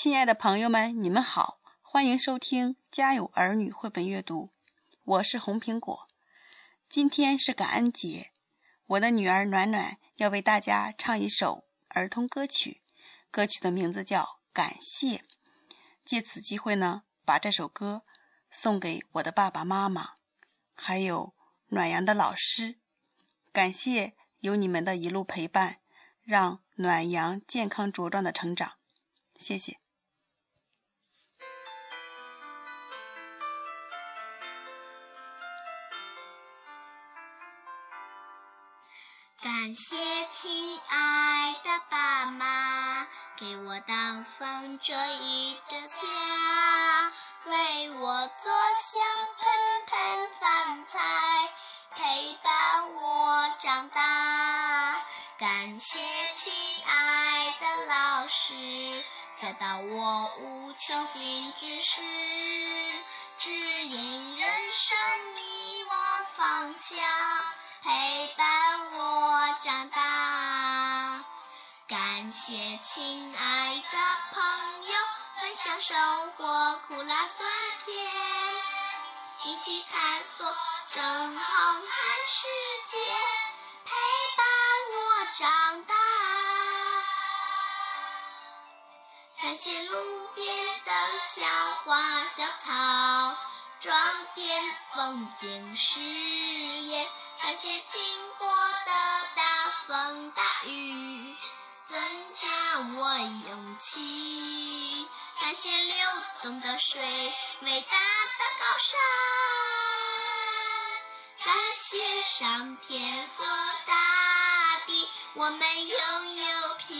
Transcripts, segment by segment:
亲爱的朋友们，你们好，欢迎收听《家有儿女》绘本阅读，我是红苹果。今天是感恩节，我的女儿暖暖要为大家唱一首儿童歌曲，歌曲的名字叫《感谢》。借此机会呢，把这首歌送给我的爸爸妈妈，还有暖阳的老师。感谢有你们的一路陪伴，让暖阳健康茁壮的成长。谢谢。感谢亲爱的爸妈，给我挡风遮雨的家，为我做香喷喷饭菜，陪伴我长大。感谢亲爱的老师，教导我无穷尽知识，感谢亲爱的朋友，分享生活苦辣酸甜，一起探索正浩瀚世界，陪伴我长大。感谢路边的小花小草，装点风景诗言。感谢经过水，伟大的高山。感谢上天和大地，我们拥有平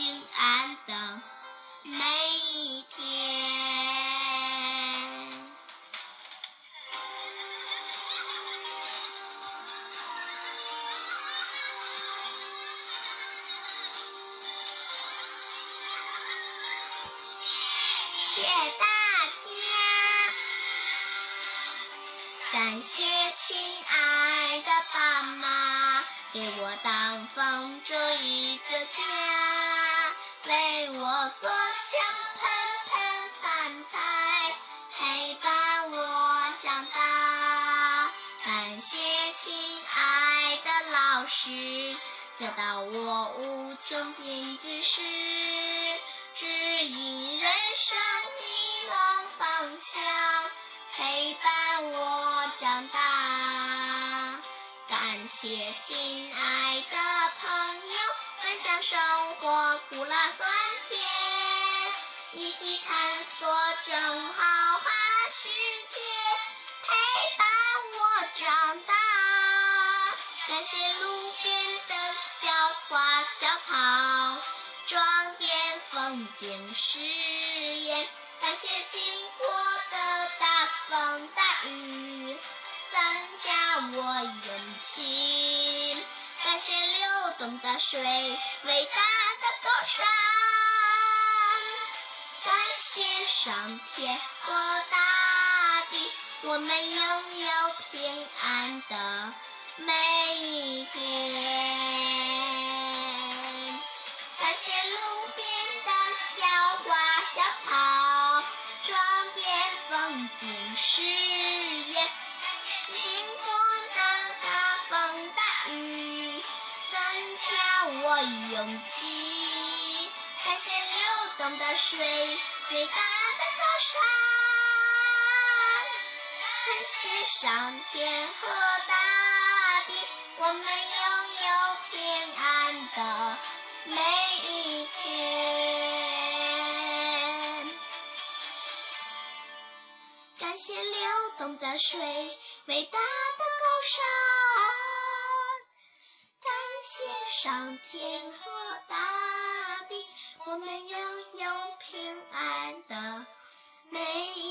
感谢亲爱的爸妈，给我挡风遮雨的家，为我做香喷喷饭菜，陪伴谢亲爱的朋友，分享生活苦辣酸甜，一起探索正浩瀚世界，陪伴我长大。感谢路边的小花小草，装点风景诗言。感谢经过的大风大雨，增加我勇心。感谢流动的水，伟大的高山。感谢上天和大地，我们拥有平安的每一天。感谢路边的小花小草，装点风景诗勇气。感谢流动的水，伟大的高山。感谢上天和大地，我们拥有平安的每一天。感谢流动的水，伟大的高山。上天和大地，我们拥有平安的每一。